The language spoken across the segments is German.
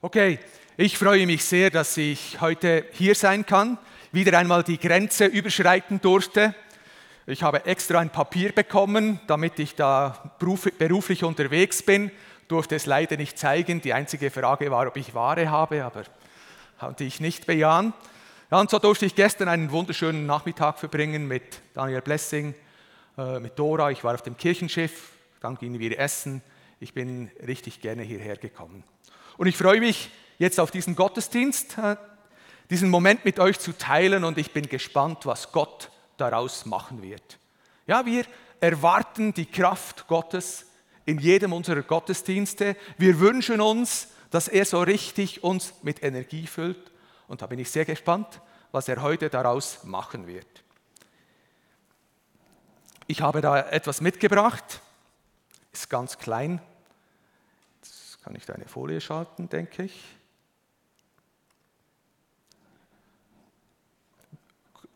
Okay, ich freue mich sehr, dass ich heute hier sein kann, wieder einmal die Grenze überschreiten durfte. Ich habe extra ein Papier bekommen, damit ich da beruflich unterwegs bin, durfte es leider nicht zeigen. Die einzige Frage war, ob ich Ware habe, aber konnte ich nicht bejahen. Ja, und so durfte ich gestern einen wunderschönen Nachmittag verbringen mit Daniel Blessing, äh, mit Dora. Ich war auf dem Kirchenschiff, dann gingen wir essen. Ich bin richtig gerne hierher gekommen. Und ich freue mich jetzt auf diesen Gottesdienst, diesen Moment mit euch zu teilen und ich bin gespannt, was Gott daraus machen wird. Ja, wir erwarten die Kraft Gottes in jedem unserer Gottesdienste. Wir wünschen uns, dass er so richtig uns mit Energie füllt. Und da bin ich sehr gespannt, was er heute daraus machen wird. Ich habe da etwas mitgebracht, ist ganz klein, kann ich da eine Folie schalten, denke ich.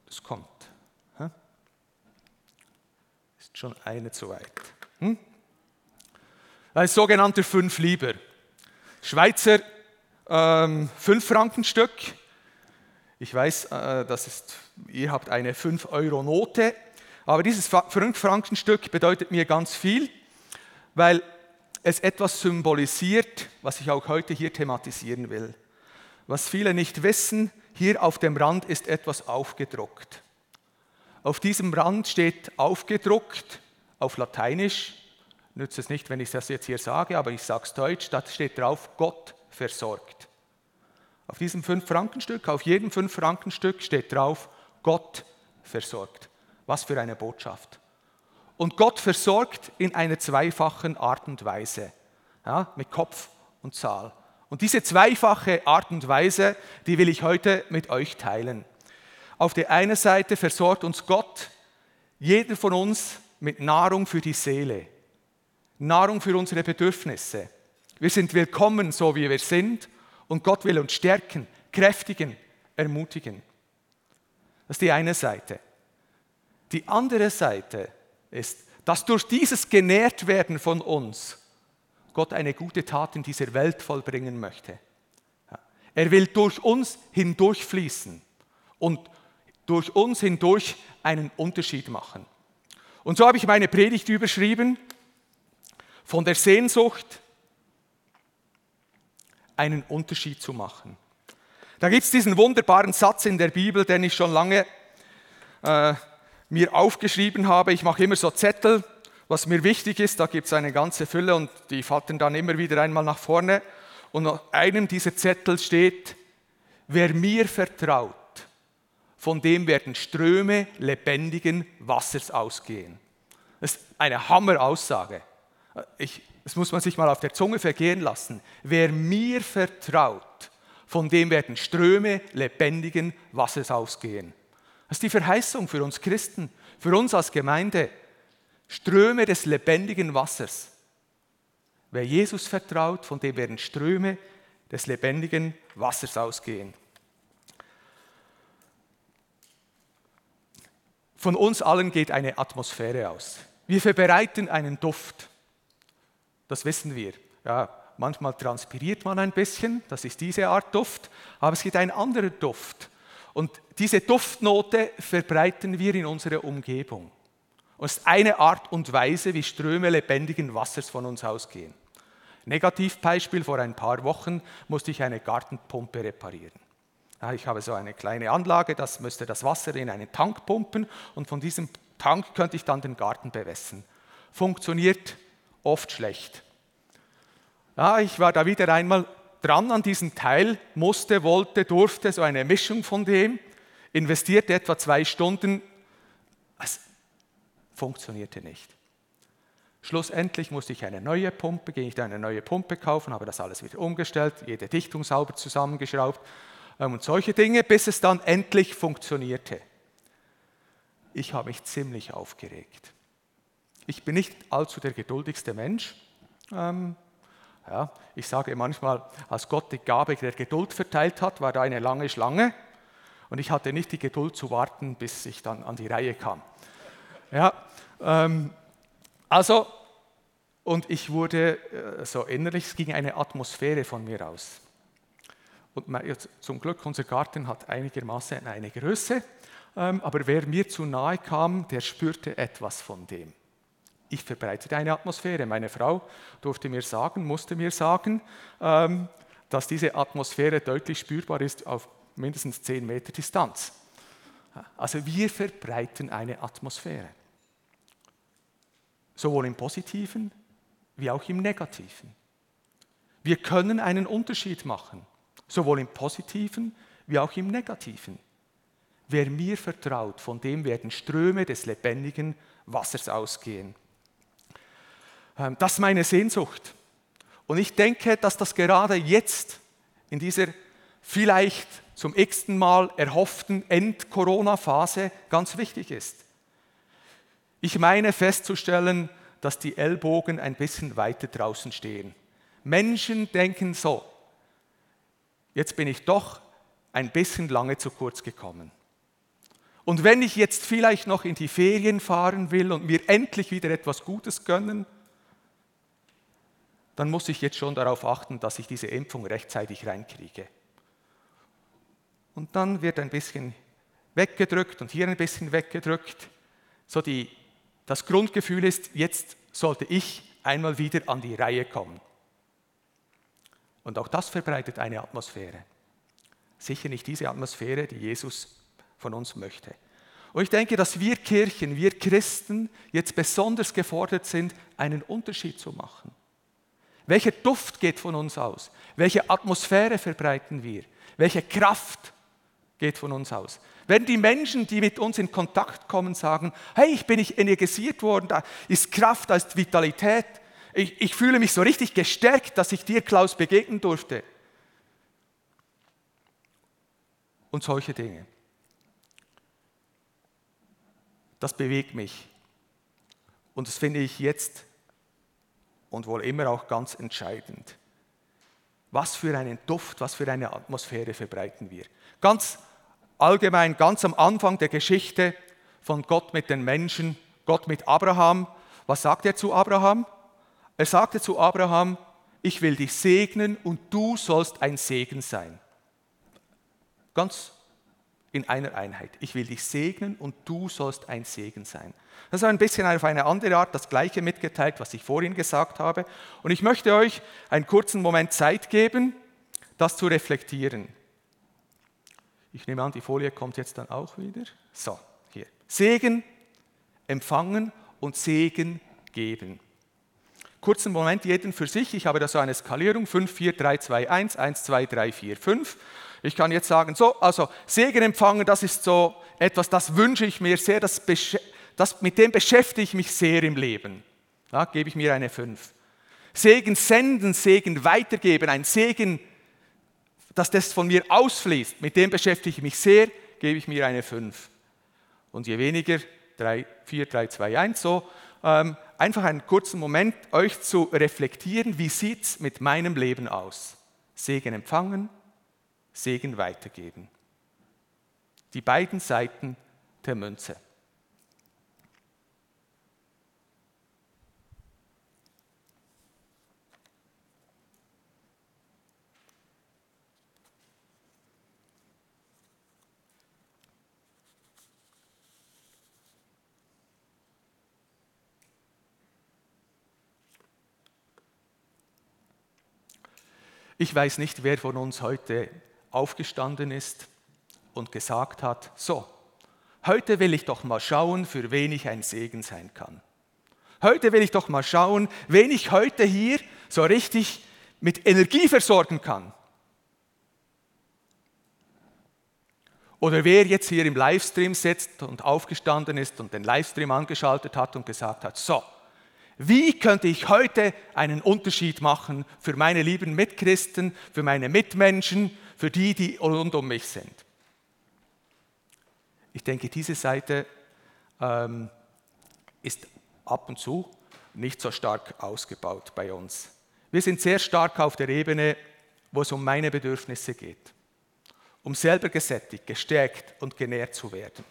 Es kommt. Ist schon eine zu weit. Hm? Ein sogenannter Fünf Lieber. Schweizer ähm, Fünf Franken Stück. Ich weiß, äh, das ist, ihr habt eine 5 Euro Note, aber dieses 5 Franken Stück bedeutet mir ganz viel, weil es etwas symbolisiert, was ich auch heute hier thematisieren will. Was viele nicht wissen, hier auf dem Rand ist etwas aufgedruckt. Auf diesem Rand steht aufgedruckt auf Lateinisch, nützt es nicht, wenn ich das jetzt hier sage, aber ich sage es deutsch, da steht drauf, Gott versorgt. Auf diesem 5-Frankenstück, auf jedem 5-Frankenstück steht drauf, Gott versorgt. Was für eine Botschaft. Und Gott versorgt in einer zweifachen Art und Weise, ja, mit Kopf und Zahl. Und diese zweifache Art und Weise, die will ich heute mit euch teilen. Auf der einen Seite versorgt uns Gott, jeder von uns, mit Nahrung für die Seele, Nahrung für unsere Bedürfnisse. Wir sind willkommen, so wie wir sind, und Gott will uns stärken, kräftigen, ermutigen. Das ist die eine Seite. Die andere Seite ist, dass durch dieses genährt werden von uns Gott eine gute Tat in dieser Welt vollbringen möchte. Er will durch uns hindurchfließen und durch uns hindurch einen Unterschied machen. Und so habe ich meine Predigt überschrieben, von der Sehnsucht einen Unterschied zu machen. Da gibt es diesen wunderbaren Satz in der Bibel, den ich schon lange äh, mir aufgeschrieben habe. Ich mache immer so Zettel, was mir wichtig ist. Da gibt es eine ganze Fülle und die fallen dann immer wieder einmal nach vorne. Und auf einem dieser Zettel steht, wer mir vertraut, von dem werden Ströme lebendigen Wassers ausgehen. Das ist eine Hammeraussage. Ich, das muss man sich mal auf der Zunge vergehen lassen. Wer mir vertraut, von dem werden Ströme lebendigen Wassers ausgehen. Das ist die Verheißung für uns Christen, für uns als Gemeinde. Ströme des lebendigen Wassers. Wer Jesus vertraut, von dem werden Ströme des lebendigen Wassers ausgehen. Von uns allen geht eine Atmosphäre aus. Wir verbreiten einen Duft. Das wissen wir. Ja, manchmal transpiriert man ein bisschen, das ist diese Art Duft, aber es gibt einen anderen Duft. Und diese Duftnote verbreiten wir in unserer Umgebung. Und es ist eine Art und Weise, wie Ströme lebendigen Wassers von uns ausgehen. Negativbeispiel, vor ein paar Wochen musste ich eine Gartenpumpe reparieren. ich habe so eine kleine Anlage, das müsste das Wasser in einen Tank pumpen und von diesem Tank könnte ich dann den Garten bewässern. Funktioniert oft schlecht. Ich war da wieder einmal dran an diesem Teil, musste, wollte, durfte, so eine Mischung von dem, investierte etwa zwei Stunden. Es funktionierte nicht. Schlussendlich musste ich eine neue Pumpe, ging ich da eine neue Pumpe kaufen, habe das alles wieder umgestellt, jede Dichtung sauber zusammengeschraubt ähm, und solche Dinge, bis es dann endlich funktionierte. Ich habe mich ziemlich aufgeregt. Ich bin nicht allzu der geduldigste Mensch. Ja, ich sage manchmal, als Gott die Gabe der Geduld verteilt hat, war da eine lange Schlange und ich hatte nicht die Geduld zu warten, bis ich dann an die Reihe kam. Ja, ähm, also, und ich wurde äh, so innerlich, es ging eine Atmosphäre von mir aus. Und zum Glück, unser Garten hat einigermaßen eine Größe, ähm, aber wer mir zu nahe kam, der spürte etwas von dem. Ich verbreitete eine Atmosphäre. Meine Frau durfte mir sagen, musste mir sagen, ähm, dass diese Atmosphäre deutlich spürbar ist auf mindestens 10 Meter Distanz. Also wir verbreiten eine Atmosphäre. Sowohl im positiven wie auch im negativen. Wir können einen Unterschied machen, sowohl im positiven wie auch im negativen. Wer mir vertraut, von dem werden Ströme des lebendigen Wassers ausgehen. Ähm, das ist meine Sehnsucht. Und ich denke, dass das gerade jetzt in dieser vielleicht zum x-ten Mal erhofften End-Corona-Phase ganz wichtig ist. Ich meine festzustellen, dass die Ellbogen ein bisschen weiter draußen stehen. Menschen denken so, jetzt bin ich doch ein bisschen lange zu kurz gekommen. Und wenn ich jetzt vielleicht noch in die Ferien fahren will und mir endlich wieder etwas Gutes gönnen, dann muss ich jetzt schon darauf achten, dass ich diese Impfung rechtzeitig reinkriege. Und dann wird ein bisschen weggedrückt und hier ein bisschen weggedrückt. So die, das Grundgefühl ist, jetzt sollte ich einmal wieder an die Reihe kommen. Und auch das verbreitet eine Atmosphäre. Sicher nicht diese Atmosphäre, die Jesus von uns möchte. Und ich denke, dass wir Kirchen, wir Christen jetzt besonders gefordert sind, einen Unterschied zu machen. Welcher Duft geht von uns aus? Welche Atmosphäre verbreiten wir? Welche Kraft geht von uns aus? Wenn die Menschen, die mit uns in Kontakt kommen, sagen, hey, ich bin nicht energisiert worden, da ist Kraft, da ist Vitalität, ich, ich fühle mich so richtig gestärkt, dass ich dir, Klaus, begegnen durfte. Und solche Dinge. Das bewegt mich. Und das finde ich jetzt und wohl immer auch ganz entscheidend. Was für einen Duft, was für eine Atmosphäre verbreiten wir. Ganz allgemein, ganz am Anfang der Geschichte von Gott mit den Menschen, Gott mit Abraham. Was sagt er zu Abraham? Er sagte zu Abraham, ich will dich segnen und du sollst ein Segen sein. Ganz in einer Einheit. Ich will dich segnen und du sollst ein Segen sein. Das ist ein bisschen auf eine andere Art das Gleiche mitgeteilt, was ich vorhin gesagt habe. Und ich möchte euch einen kurzen Moment Zeit geben, das zu reflektieren. Ich nehme an, die Folie kommt jetzt dann auch wieder. So, hier. Segen empfangen und Segen geben. Kurzen Moment jeden für sich. Ich habe da so eine Skalierung 5, 4, 3, 2, 1, 1, 2, 3, 4, 5. Ich kann jetzt sagen, so, also Segen empfangen, das ist so etwas, das wünsche ich mir sehr, das, das mit dem beschäftige ich mich sehr im Leben. Da gebe ich mir eine 5. Segen senden, Segen weitergeben, ein Segen, dass das von mir ausfließt, mit dem beschäftige ich mich sehr, gebe ich mir eine 5. Und je weniger, 3, 4, 3, 2, 1, so, ähm, einfach einen kurzen Moment euch zu reflektieren, wie sieht es mit meinem Leben aus? Segen empfangen, Segen weitergeben. Die beiden Seiten der Münze. Ich weiß nicht, wer von uns heute aufgestanden ist und gesagt hat, so, heute will ich doch mal schauen, für wen ich ein Segen sein kann. Heute will ich doch mal schauen, wen ich heute hier so richtig mit Energie versorgen kann. Oder wer jetzt hier im Livestream sitzt und aufgestanden ist und den Livestream angeschaltet hat und gesagt hat, so, wie könnte ich heute einen Unterschied machen für meine lieben Mitchristen, für meine Mitmenschen, für die, die rund um mich sind. Ich denke, diese Seite ähm, ist ab und zu nicht so stark ausgebaut bei uns. Wir sind sehr stark auf der Ebene, wo es um meine Bedürfnisse geht, um selber gesättigt, gestärkt und genährt zu werden.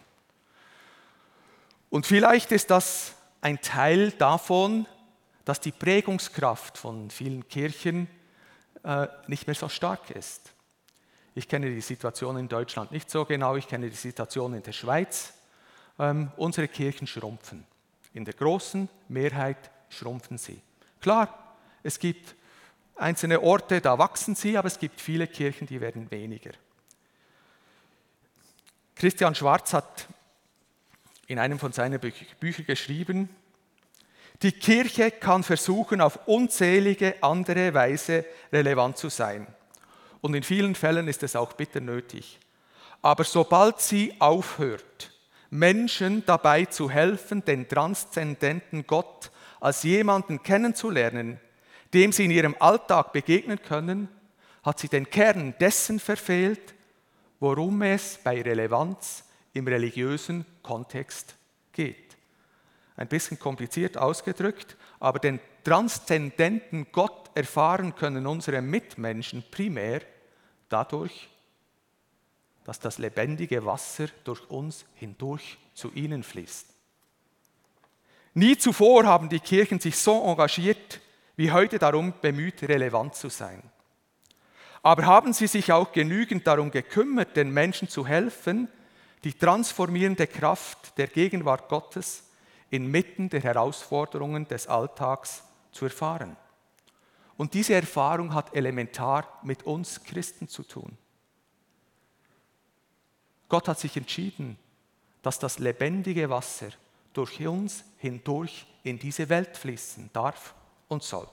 Und vielleicht ist das ein Teil davon, dass die Prägungskraft von vielen Kirchen äh, nicht mehr so stark ist. Ich kenne die Situation in Deutschland nicht so genau, ich kenne die Situation in der Schweiz. Ähm, unsere Kirchen schrumpfen. In der großen Mehrheit schrumpfen sie. Klar, es gibt einzelne Orte, da wachsen sie, aber es gibt viele Kirchen, die werden weniger. Christian Schwarz hat in einem von seinen Büchern geschrieben, die Kirche kann versuchen, auf unzählige andere Weise relevant zu sein. Und in vielen Fällen ist es auch bitter nötig. Aber sobald sie aufhört, Menschen dabei zu helfen, den transzendenten Gott als jemanden kennenzulernen, dem sie in ihrem Alltag begegnen können, hat sie den Kern dessen verfehlt, worum es bei Relevanz im religiösen Kontext geht. Ein bisschen kompliziert ausgedrückt, aber den transzendenten Gott erfahren können unsere Mitmenschen primär dadurch, dass das lebendige Wasser durch uns hindurch zu ihnen fließt. Nie zuvor haben die Kirchen sich so engagiert wie heute darum bemüht, relevant zu sein. Aber haben sie sich auch genügend darum gekümmert, den Menschen zu helfen, die transformierende Kraft der Gegenwart Gottes inmitten der Herausforderungen des Alltags zu erfahren? Und diese Erfahrung hat elementar mit uns Christen zu tun. Gott hat sich entschieden, dass das lebendige Wasser durch uns hindurch in diese Welt fließen darf und soll.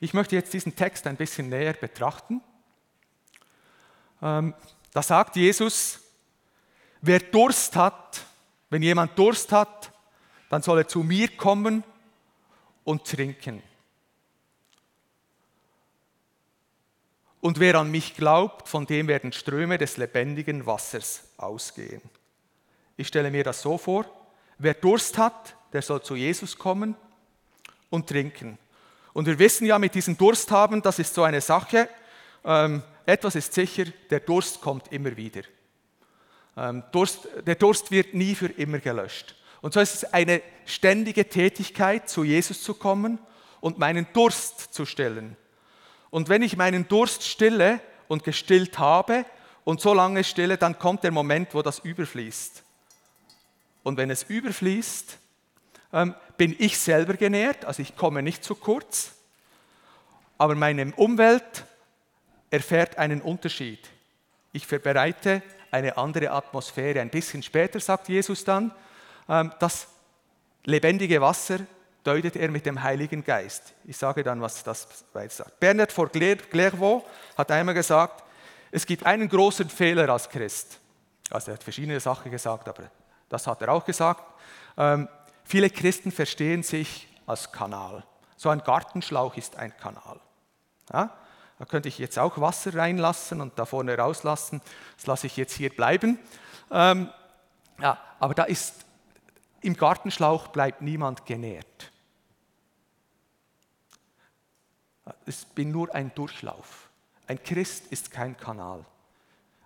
Ich möchte jetzt diesen Text ein bisschen näher betrachten. Ähm, da sagt Jesus, wer Durst hat, wenn jemand Durst hat, dann soll er zu mir kommen und trinken. Und wer an mich glaubt, von dem werden Ströme des lebendigen Wassers ausgehen. Ich stelle mir das so vor, wer Durst hat, der soll zu Jesus kommen und trinken. Und wir wissen ja, mit diesem Durst haben, das ist so eine Sache, ähm, etwas ist sicher, der Durst kommt immer wieder. Ähm, Durst, der Durst wird nie für immer gelöscht. Und so ist es eine ständige Tätigkeit, zu Jesus zu kommen und meinen Durst zu stillen. Und wenn ich meinen Durst stille und gestillt habe und so lange stille, dann kommt der Moment, wo das überfließt. Und wenn es überfließt, ähm, bin ich selber genährt, also ich komme nicht zu kurz, aber meine Umwelt erfährt einen Unterschied. Ich bereite eine andere Atmosphäre. Ein bisschen später sagt Jesus dann, ähm, das lebendige Wasser deutet er mit dem Heiligen Geist. Ich sage dann, was das weiter sagt. Bernard von Clairvaux hat einmal gesagt, es gibt einen großen Fehler als Christ. Also er hat verschiedene Sachen gesagt, aber das hat er auch gesagt. Ähm, viele Christen verstehen sich als Kanal. So ein Gartenschlauch ist ein Kanal. Ja? Da könnte ich jetzt auch Wasser reinlassen und da vorne rauslassen. Das lasse ich jetzt hier bleiben. Ähm, ja, aber da ist im Gartenschlauch bleibt niemand genährt. Ich bin nur ein Durchlauf. Ein Christ ist kein Kanal.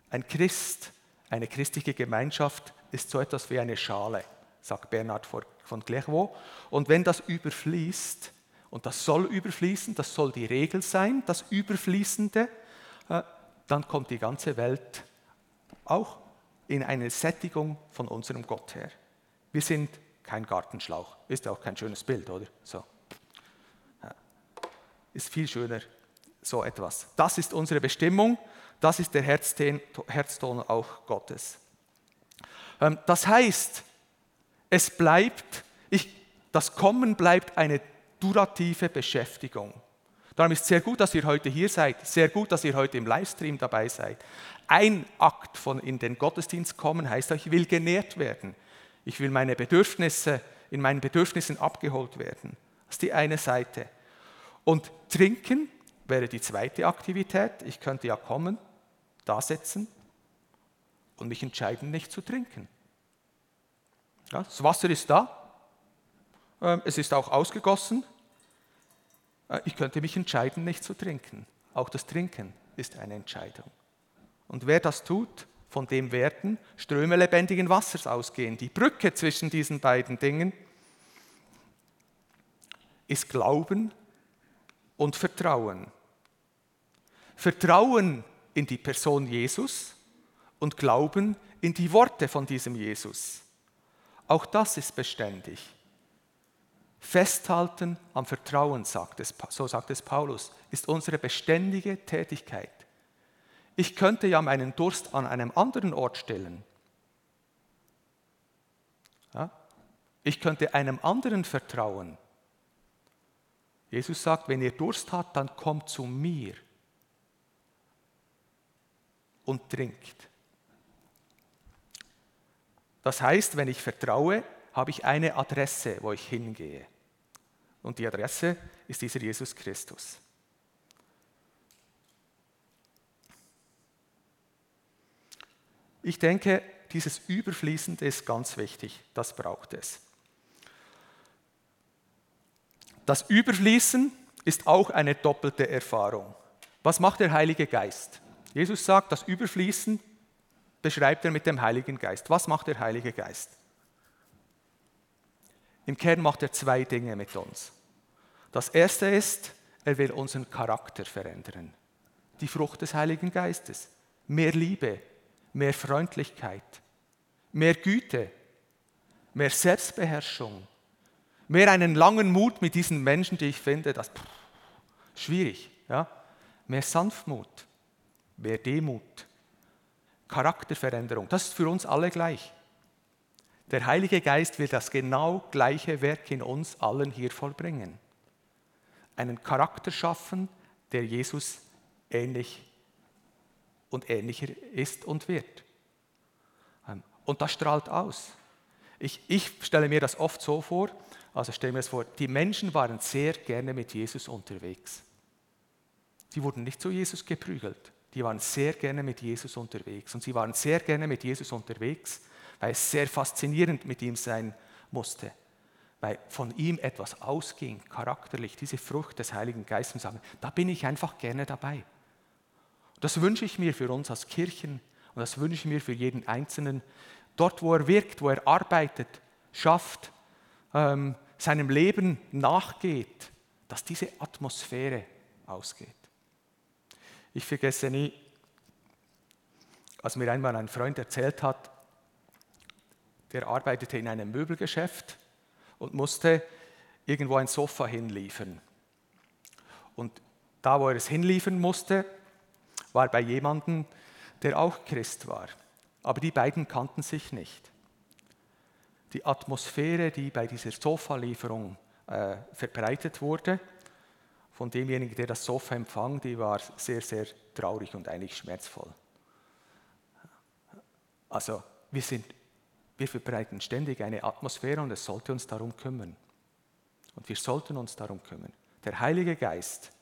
Ein Christ, eine christliche Gemeinschaft ist so etwas wie eine Schale, sagt Bernhard von Clairvaux. Und wenn das überfließt, und das soll überfließen, das soll die Regel sein, das Überfließende, äh, dann kommt die ganze Welt auch in eine Sättigung von unserem Gott her. Wir sind kein Gartenschlauch. Ist auch kein schönes Bild, oder? So. Ja. Ist viel schöner, so etwas. Das ist unsere Bestimmung. Das ist der Herzton, Herzton auch Gottes. Ähm, das heißt, es bleibt, ich, das Kommen bleibt eine durative Beschäftigung. Darum ist es sehr gut, dass ihr heute hier seid, sehr gut, dass ihr heute im Livestream dabei seid. Ein Akt von in den Gottesdienst kommen heißt, ich will genährt werden. Ich will meine Bedürfnisse, in meinen Bedürfnissen abgeholt werden. Das ist die eine Seite. Und trinken wäre die zweite Aktivität. Ich könnte ja kommen, da sitzen und mich entscheiden, nicht zu trinken. Das Wasser ist da. Ähm, es ist auch ausgegossen. Äh, ich könnte mich entscheiden, nicht zu trinken. Auch das Trinken ist eine Entscheidung. Und wer das tut, Von dem werden Ströme lebendigen Wassers ausgehen. Die Brücke zwischen diesen beiden Dingen ist Glauben und Vertrauen. Vertrauen in die Person Jesus und Glauben in die Worte von diesem Jesus. Auch das ist beständig. Festhalten am Vertrauen, sagt es, so sagt es Paulus, ist unsere beständige Tätigkeit. Ich könnte ja meinen Durst an einem anderen Ort stellen. Ja? Ich könnte einem anderen vertrauen. Jesus sagt, wenn ihr Durst habt, dann kommt zu mir und trinkt. Das heißt, wenn ich vertraue, habe ich eine Adresse, wo ich hingehe. Und die Adresse ist dieser Jesus Christus. Ich denke, dieses Überfließende ist ganz wichtig. Das braucht es. Das Überfließen ist auch eine doppelte Erfahrung. Was macht der Heilige Geist? Jesus sagt, das Überfließen beschreibt er mit dem Heiligen Geist. Was macht der Heilige Geist? Im Kern macht er zwei Dinge mit uns. Das erste ist, er will unseren Charakter verändern. Die Frucht des Heiligen Geistes. Mehr Liebe, mehr Freundlichkeit, mehr Güte, mehr Selbstbeherrschung, mehr einen langen Mut mit diesen Menschen, die ich finde, das pff, schwierig. Ja? Mehr Sanftmut, mehr Demut, Charakterveränderung. Das ist für uns alle gleich. Der Heilige Geist will das genau gleiche Werk in uns allen hier vollbringen. Einen Charakter schaffen, der Jesus ähnlich und ähnlicher ist und wird. Ähm, und das strahlt aus. Ich, ich stelle mir das oft so vor, also stelle mir das vor, die Menschen waren sehr gerne mit Jesus unterwegs. Sie wurden nicht zu Jesus geprügelt, die waren sehr gerne mit Jesus unterwegs. Und sie waren sehr gerne mit Jesus unterwegs, weil es sehr faszinierend mit ihm sein musste. Weil von ihm etwas ausging, charakterlich, diese Frucht des Heiligen Geistes da bin ich einfach gerne dabei. Das wünsche ich mir für uns als Kirchen und das wünsche ich mir für jeden Einzelnen. Dort, wo er wirkt, wo er arbeitet, schafft, ähm, seinem Leben nachgeht, dass diese Atmosphäre ausgeht. Ich vergesse nie, als mir einmal ein Freund erzählt hat, der arbeitete in einem Möbelgeschäft und musste irgendwo ein Sofa hinliefern. Und da, wo er es hinliefern musste, war bei jemandem, der auch Christ war. Aber die beiden kannten sich nicht. Die Atmosphäre, die bei dieser Sofa-Lieferung äh, verbreitet wurde, von demjenigen, der das Sofa empfang, die war sehr, sehr traurig und eigentlich schmerzvoll. Also wir, sind, wir verbreiten ständig eine Atmosphäre und es sollte uns darum kümmern. Und wir sollten uns darum kümmern. Der Heilige Geist,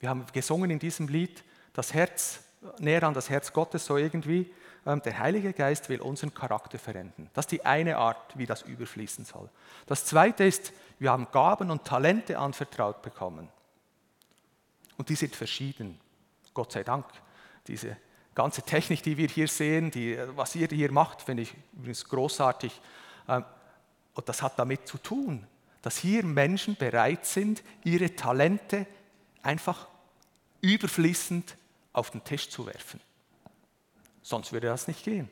wir haben gesungen in diesem Lied, das Herz, näher an das Herz Gottes, so irgendwie. Ähm, der Heilige Geist will unseren Charakter verändern. Das ist die eine Art, wie das überfließen soll. Das zweite ist, wir haben Gaben und Talente anvertraut bekommen. Und die sind verschieden. Gott sei Dank. Diese ganze Technik, die wir hier sehen, die, was ihr hier macht, finde ich übrigens großartig. Ähm, und das hat damit zu tun, dass hier Menschen bereit sind, ihre Talente einfach überfließend auf den Tisch zu werfen. Sonst würde das nicht gehen.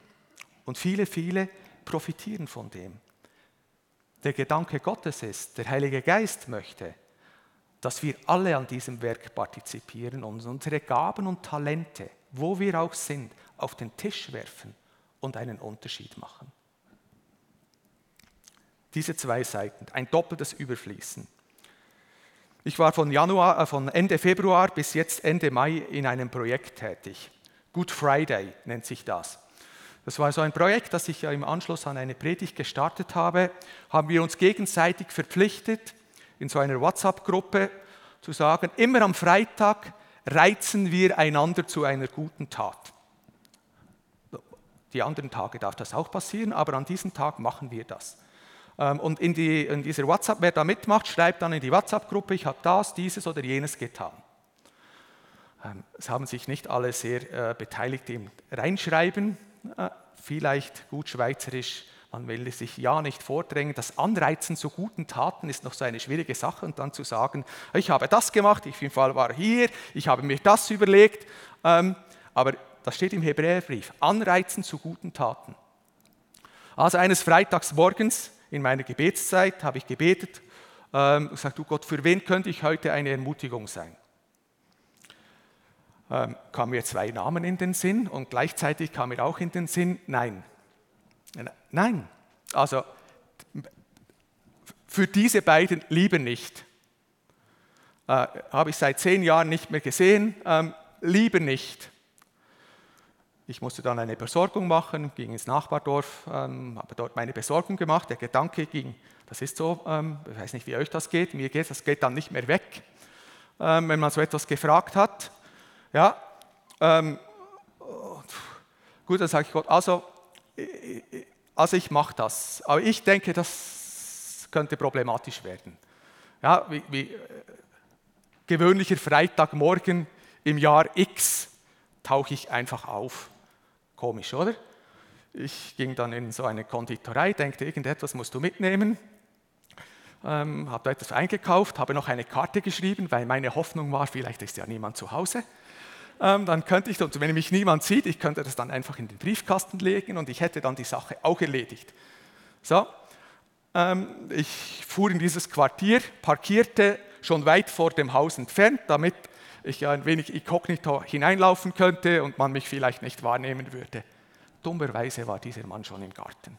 Und viele, viele profitieren von dem. Der Gedanke Gottes ist, der Heilige Geist möchte, dass wir alle an diesem Werk partizipieren und unsere Gaben und Talente, wo wir auch sind, auf den Tisch werfen und einen Unterschied machen. Diese zwei Seiten, ein doppeltes Überfließen. Ich war von, Januar, äh, von Ende Februar bis jetzt Ende Mai in einem Projekt tätig. Good Friday nennt sich das. Das war so ein Projekt, das ich im Anschluss an eine Predigt gestartet habe. Haben wir uns gegenseitig verpflichtet, in so einer WhatsApp-Gruppe zu sagen, immer am Freitag reizen wir einander zu einer guten Tat. Die anderen Tage darf das auch passieren, aber an diesem Tag machen wir das. Ähm, und in, die, in dieser WhatsApp, wer da mitmacht, schreibt dann in die WhatsApp-Gruppe, ich habe das, dieses oder jenes getan. Ähm, es haben sich nicht alle sehr äh, beteiligt im Reinschreiben, äh, vielleicht gut schweizerisch. Man will sich ja nicht vordrängen. Das Anreizen zu guten Taten ist noch so eine schwierige Sache. Und dann zu sagen, ich habe das gemacht, ich war hier, ich habe mir das überlegt. Ähm, aber das steht im Hebräerbrief. Anreizen zu guten Taten. Also eines Freitags morgens in meiner Gebetszeit habe ich gebetet ähm, und gesagt, du Gott, für wen könnte ich heute eine Ermutigung sein? ähm, kamen mir zwei Namen in den Sinn und gleichzeitig kam mir auch in den Sinn, nein. Nein, also für diese beiden lieber nicht. Äh, Habe ich seit zehn Jahren nicht mehr gesehen, ähm, lieber nicht. Ich musste dann eine Besorgung machen, ging ins Nachbardorf, ähm, habe dort meine Besorgung gemacht. Der Gedanke ging, das ist so, ähm, ich weiß nicht, wie euch das geht, mir geht das geht dann nicht mehr weg, ähm, wenn man so etwas gefragt hat. Ja, ähm, gut, dann sage ich Gott, also, also ich mache das, aber ich denke, das könnte problematisch werden. Ja, wie, wie äh, gewöhnlicher Freitagmorgen im Jahr X tauche ich einfach auf. Komisch, oder? Ich ging dann in so eine Konditorei, denkte, irgendetwas musst du mitnehmen. Ähm, habe da etwas eingekauft, habe noch eine Karte geschrieben, weil meine Hoffnung war, vielleicht ist ja niemand zu Hause dann könnte ich, und wenn mich niemand sieht, ich könnte das dann einfach in den Briefkasten legen und ich hätte dann die Sache auch erledigt. So, ähm, ich fuhr in dieses Quartier, parkierte schon weit vor dem Haus entfernt, damit ich ein wenig inkognito hineinlaufen könnte und man mich vielleicht nicht wahrnehmen würde. Dummerweise war dieser Mann schon im Garten.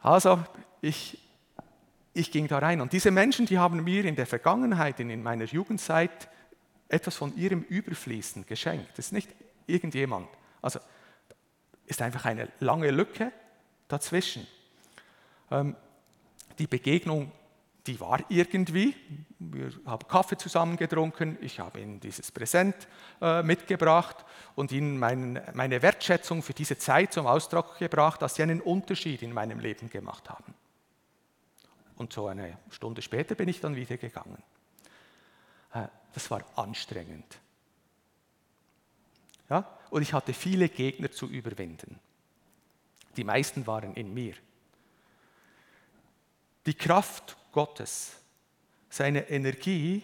Also, ich, ich ging da rein. Und diese Menschen, die haben mir in der Vergangenheit, in meiner Jugendzeit, etwas von ihrem Überfließen geschenkt. Das ist nicht irgendjemand. Also ist einfach eine lange Lücke dazwischen. Ähm, die Begegnung, die war irgendwie. Wir haben Kaffee zusammen getrunken. Ich habe ihnen dieses Präsent äh, mitgebracht und ihnen mein, meine Wertschätzung für diese Zeit zum Ausdruck gebracht, dass sie einen Unterschied in meinem Leben gemacht haben. Und so eine Stunde später bin ich dann wieder gegangen. Äh, das war anstrengend. Ja? Und ich hatte viele Gegner zu überwinden. Die meisten waren in mir. Die Kraft Gottes, seine Energie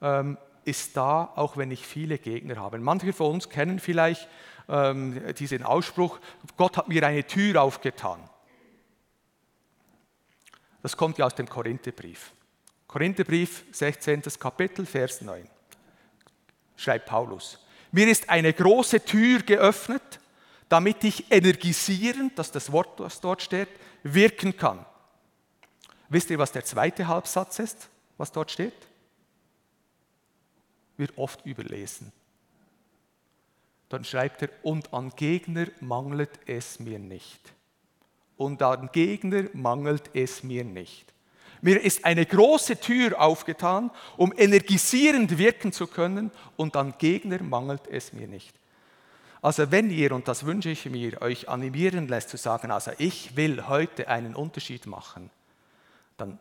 ähm, ist da, auch wenn ich viele Gegner habe. Manche von uns kennen vielleicht ähm, diesen Ausspruch, Gott hat mir eine Tür aufgetan. Das kommt ja aus dem Korintherbrief. Korintherbrief, 16. Kapitel, Vers 9. Schreibt Paulus. Mir ist eine große Tür geöffnet, damit ich energisierend, das ist das Wort, das dort steht, wirken kann. Wisst ihr, was der zweite Halbsatz ist, was dort steht? Wird oft überlesen. Dann schreibt er, und an Gegner mangelt es mir nicht. Und an Gegner mangelt es mir nicht. Mir ist eine große Tür aufgetan, um energisierend wirken zu können und an Gegner mangelt es mir nicht. Also wenn ihr, und das wünsche ich mir, euch animieren lässt zu sagen, also ich will heute einen Unterschied machen dann,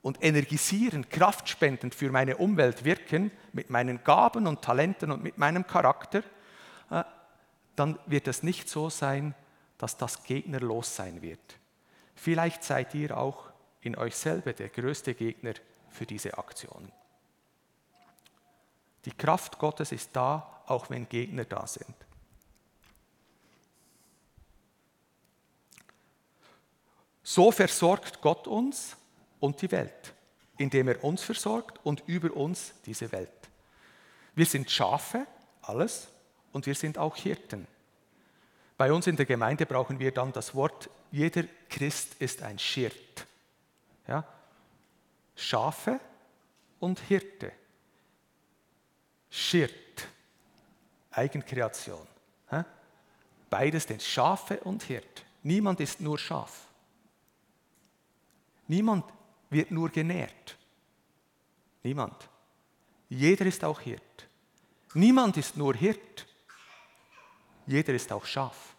und energisieren, kraftspendend für meine Umwelt wirken, mit meinen Gaben und Talenten und mit meinem Charakter, äh, dann wird es nicht so sein, dass das gegnerlos sein wird. Vielleicht seid ihr auch in euch selber der größte Gegner für diese Aktion. Die Kraft Gottes ist da, auch wenn Gegner da sind. So versorgt Gott uns und die Welt, indem er uns versorgt und über uns diese Welt. Wir sind Schafe, alles, und wir sind auch Hirten. Bei uns in der Gemeinde brauchen wir dann das Wort, jeder Christ ist ein Schirt. Ja? Schafe und Hirte. Schirt, Eigenkreation. Beides sind Schafe und Hirt. Niemand ist nur Schaf. Niemand wird nur genährt. Niemand. Jeder ist auch Hirt. Niemand ist nur Hirt. Jeder ist auch Schaf.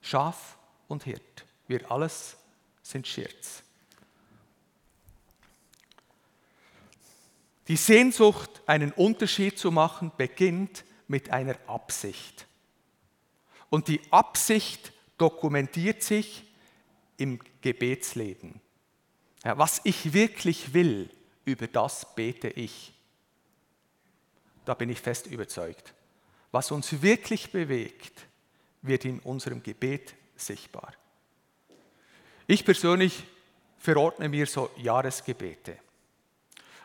Schaf und Hirt. Wir alles sind Schirts. Die Sehnsucht, einen Unterschied zu machen, beginnt mit einer Absicht. Und die Absicht dokumentiert sich im Gebetsleben. Ja, was ich wirklich will, über das bete ich. Da bin ich fest überzeugt. Was uns wirklich bewegt, wird in unserem Gebet sichtbar. Ich persönlich verordne mir so Jahresgebete.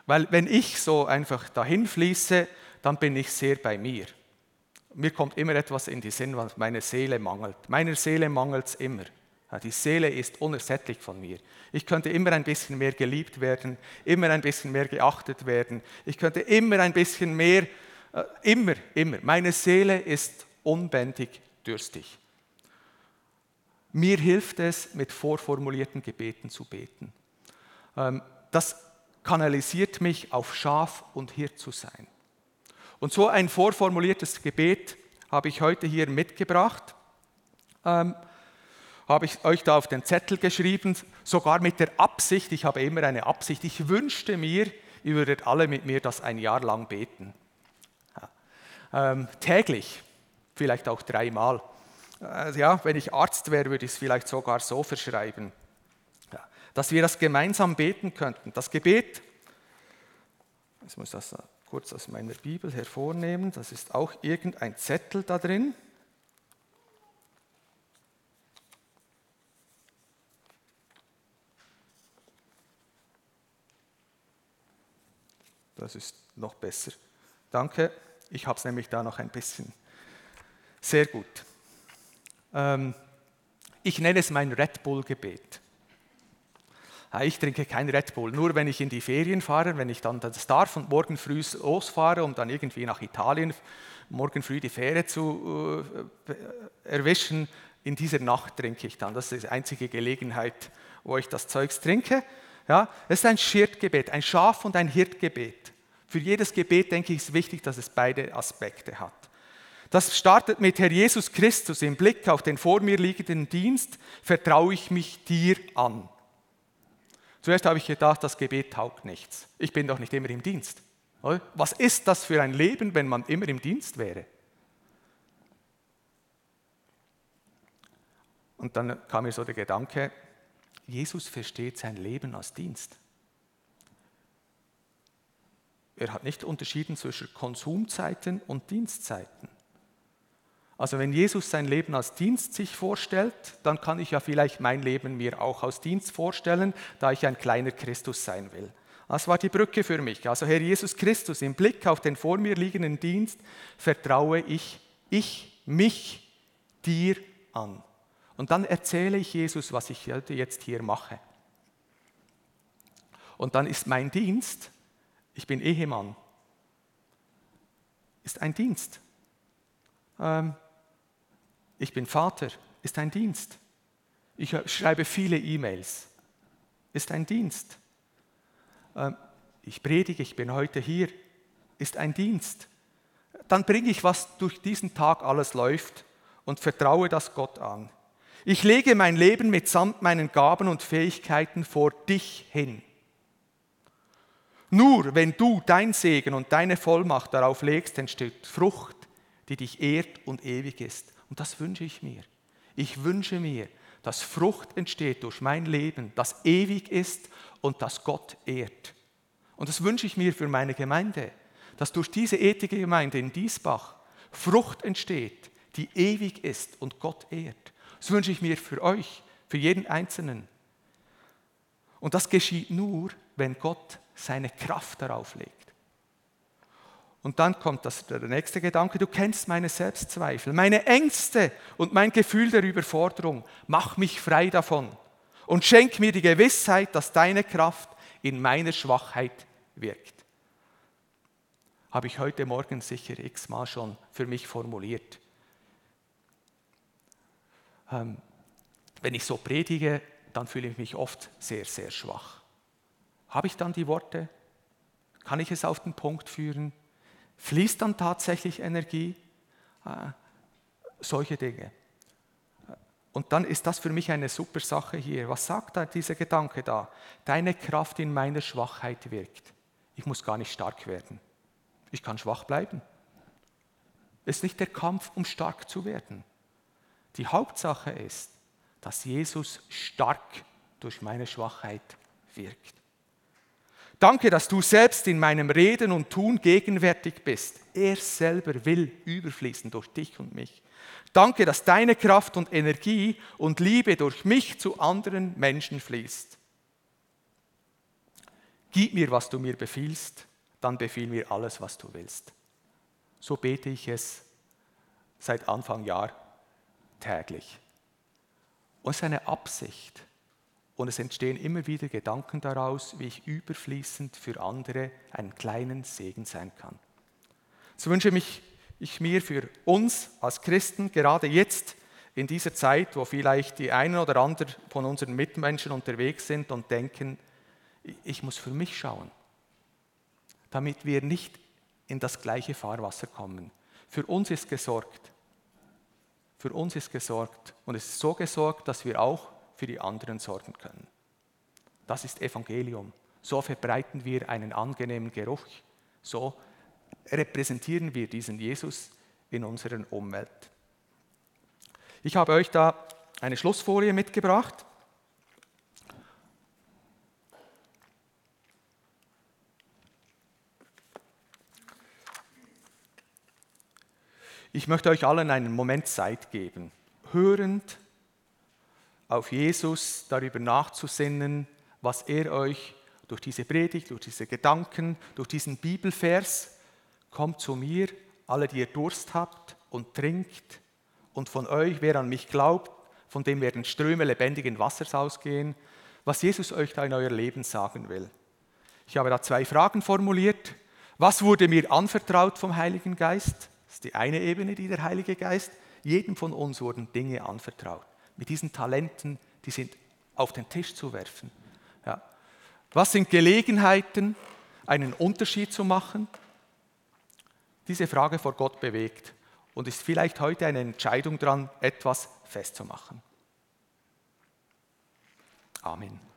Weil wenn ich so einfach dahin fließe, dann bin ich sehr bei mir. Mir kommt immer etwas in die Sinn, was meine Seele mangelt. Meiner Seele mangelt es immer. Die Seele ist unersättlich von mir. Ich könnte immer ein bisschen mehr geliebt werden, immer ein bisschen mehr geachtet werden. Ich könnte immer ein bisschen mehr, äh, immer, immer. Meine Seele ist unbändig dürstig. Mir hilft es, mit vorformulierten Gebeten zu beten. Ähm, das kanalisiert mich auf Schaf und Hirt zu sein. Und so ein vorformuliertes Gebet habe ich heute hier mitgebracht. Ähm, habe ich euch da auf den Zettel geschrieben, sogar mit der Absicht, ich habe immer eine Absicht, ich wünschte mir, ihr würdet alle mit mir das ein Jahr lang beten. Ähm, täglich, vielleicht auch dreimal. Äh, ja, wenn ich Arzt wäre, würde ich es vielleicht sogar so verschreiben. Dass wir das gemeinsam beten könnten. Das Gebet, ich muss das kurz aus meiner Bibel hervornehmen, das ist auch irgendein Zettel da drin. Das ist noch besser. Danke. Ich habe es nämlich da noch ein bisschen. Sehr gut. Ähm, ich nenne es mein Red Bull-Gebet. Ich trinke kein Red Bull, nur wenn ich in die Ferien fahre, wenn ich dann das darf und morgen früh losfahre, um dann irgendwie nach Italien morgen früh die Fähre zu äh, erwischen. In dieser Nacht trinke ich dann. Das ist die einzige Gelegenheit, wo ich das Zeugs trinke. Ja, es ist ein Schirtgebet, ein Schaf- und ein Hirtgebet. Für jedes Gebet, denke ich, ist wichtig, dass es beide Aspekte hat. Das startet mit Herr Jesus Christus. Im Blick auf den vor mir liegenden Dienst vertraue ich mich dir an. Zuerst habe ich gedacht, das Gebet taugt nichts. Ich bin doch nicht immer im Dienst. Was ist das für ein Leben, wenn man immer im Dienst wäre? Und dann kam mir so der Gedanke, Jesus versteht sein Leben als Dienst. Er hat nicht unterschieden zwischen Konsumzeiten und Dienstzeiten. Also wenn Jesus sein Leben als Dienst sich vorstellt, dann kann ich ja vielleicht mein Leben mir auch als Dienst vorstellen, da ich ein kleiner Christus sein will. Das war die Brücke für mich. Also Herr Jesus Christus, im Blick auf den vor mir liegenden Dienst vertraue ich, ich, mich dir an. Und dann erzähle ich Jesus, was ich jetzt hier mache. Und dann ist mein Dienst, ich bin Ehemann, ist ein Dienst. Ähm, ich bin Vater, ist ein Dienst. Ich schreibe viele E-Mails, ist ein Dienst. Ähm, ich predige, ich bin heute hier, ist ein Dienst. Dann bringe ich, was durch diesen Tag alles läuft und vertraue das Gott an. Ich lege mein Leben mitsamt meinen Gaben und Fähigkeiten vor dich hin. Nur wenn du dein Segen und deine Vollmacht darauf legst, entsteht Frucht, die dich ehrt und ewig ist. Und das wünsche ich mir. Ich wünsche mir, dass Frucht entsteht durch mein Leben, das ewig ist und das Gott ehrt. Und das wünsche ich mir für meine Gemeinde, dass durch diese ethische Gemeinde in Diesbach Frucht entsteht, die ewig ist und Gott ehrt. Das wünsche ich mir für euch, für jeden Einzelnen. Und das geschieht nur, wenn Gott seine Kraft darauf legt. Und dann kommt das, der nächste Gedanke, du kennst meine Selbstzweifel, meine Ängste und mein Gefühl der Überforderung. Mach mich frei davon und schenk mir die Gewissheit, dass deine Kraft in meiner Schwachheit wirkt. Habe ich heute Morgen sicher x-mal schon für mich formuliert. Ähm, wenn ich so predige, dann fühle ich mich oft sehr, sehr schwach. Habe ich dann die Worte? Kann ich es auf den Punkt führen? Fließt dann tatsächlich Energie? Äh, solche Dinge. Und dann ist das für mich eine super Sache hier. Was sagt da dieser Gedanke da? Deine Kraft in meiner Schwachheit wirkt. ich muss gar nicht stark werden. Ich kann schwach bleiben. Es ist nicht der Kampf, um stark zu werden. Die Hauptsache ist, dass Jesus stark durch meine Schwachheit wirkt. Danke, dass du selbst in meinem Reden und Tun gegenwärtig bist. Er selber will überfließen durch dich und mich. Danke, dass deine Kraft und Energie und Liebe durch mich zu anderen Menschen fließt. Gib mir, was du mir befiehlst, dann befiehl mir alles, was du willst. So bete ich es seit Anfang Jahr täglich. Und es ist eine Absicht. Und es entstehen immer wieder Gedanken daraus, wie ich überfließend für andere einen kleinen Segen sein kann. So wünsche mich, ich mir für uns als Christen gerade jetzt in dieser Zeit, wo vielleicht die einen oder anderen von unseren Mitmenschen unterwegs sind und denken, ich muss für mich schauen, damit wir nicht in das gleiche Fahrwasser kommen. Für uns ist gesorgt. Für uns ist gesorgt. Und es ist so gesorgt, dass wir auch für die anderen sorgen können. Das ist Evangelium. So verbreiten wir einen angenehmen Geruch. So repräsentieren wir diesen Jesus in unserer Umwelt. Ich habe euch da eine Schlussfolie mitgebracht. Ich möchte euch allen einen Moment Zeit geben, hörend auf Jesus darüber nachzusinnen, was er euch durch diese Predigt, durch diese Gedanken, durch diesen Bibelvers, kommt zu mir, alle, die ihr Durst habt und trinkt, und von euch, wer an mich glaubt, von dem werden Ströme lebendigen Wassers ausgehen, was Jesus euch da in euer Leben sagen will. Ich habe da zwei Fragen formuliert. Was wurde mir anvertraut vom Heiligen Geist? Das ist die eine Ebene, die der Heilige Geist. Jedem von uns wurden Dinge anvertraut. Mit diesen Talenten, die sind auf den Tisch zu werfen. Ja. Was sind Gelegenheiten, einen Unterschied zu machen? Diese Frage vor Gott bewegt und ist vielleicht heute eine Entscheidung dran, etwas festzumachen. Amen.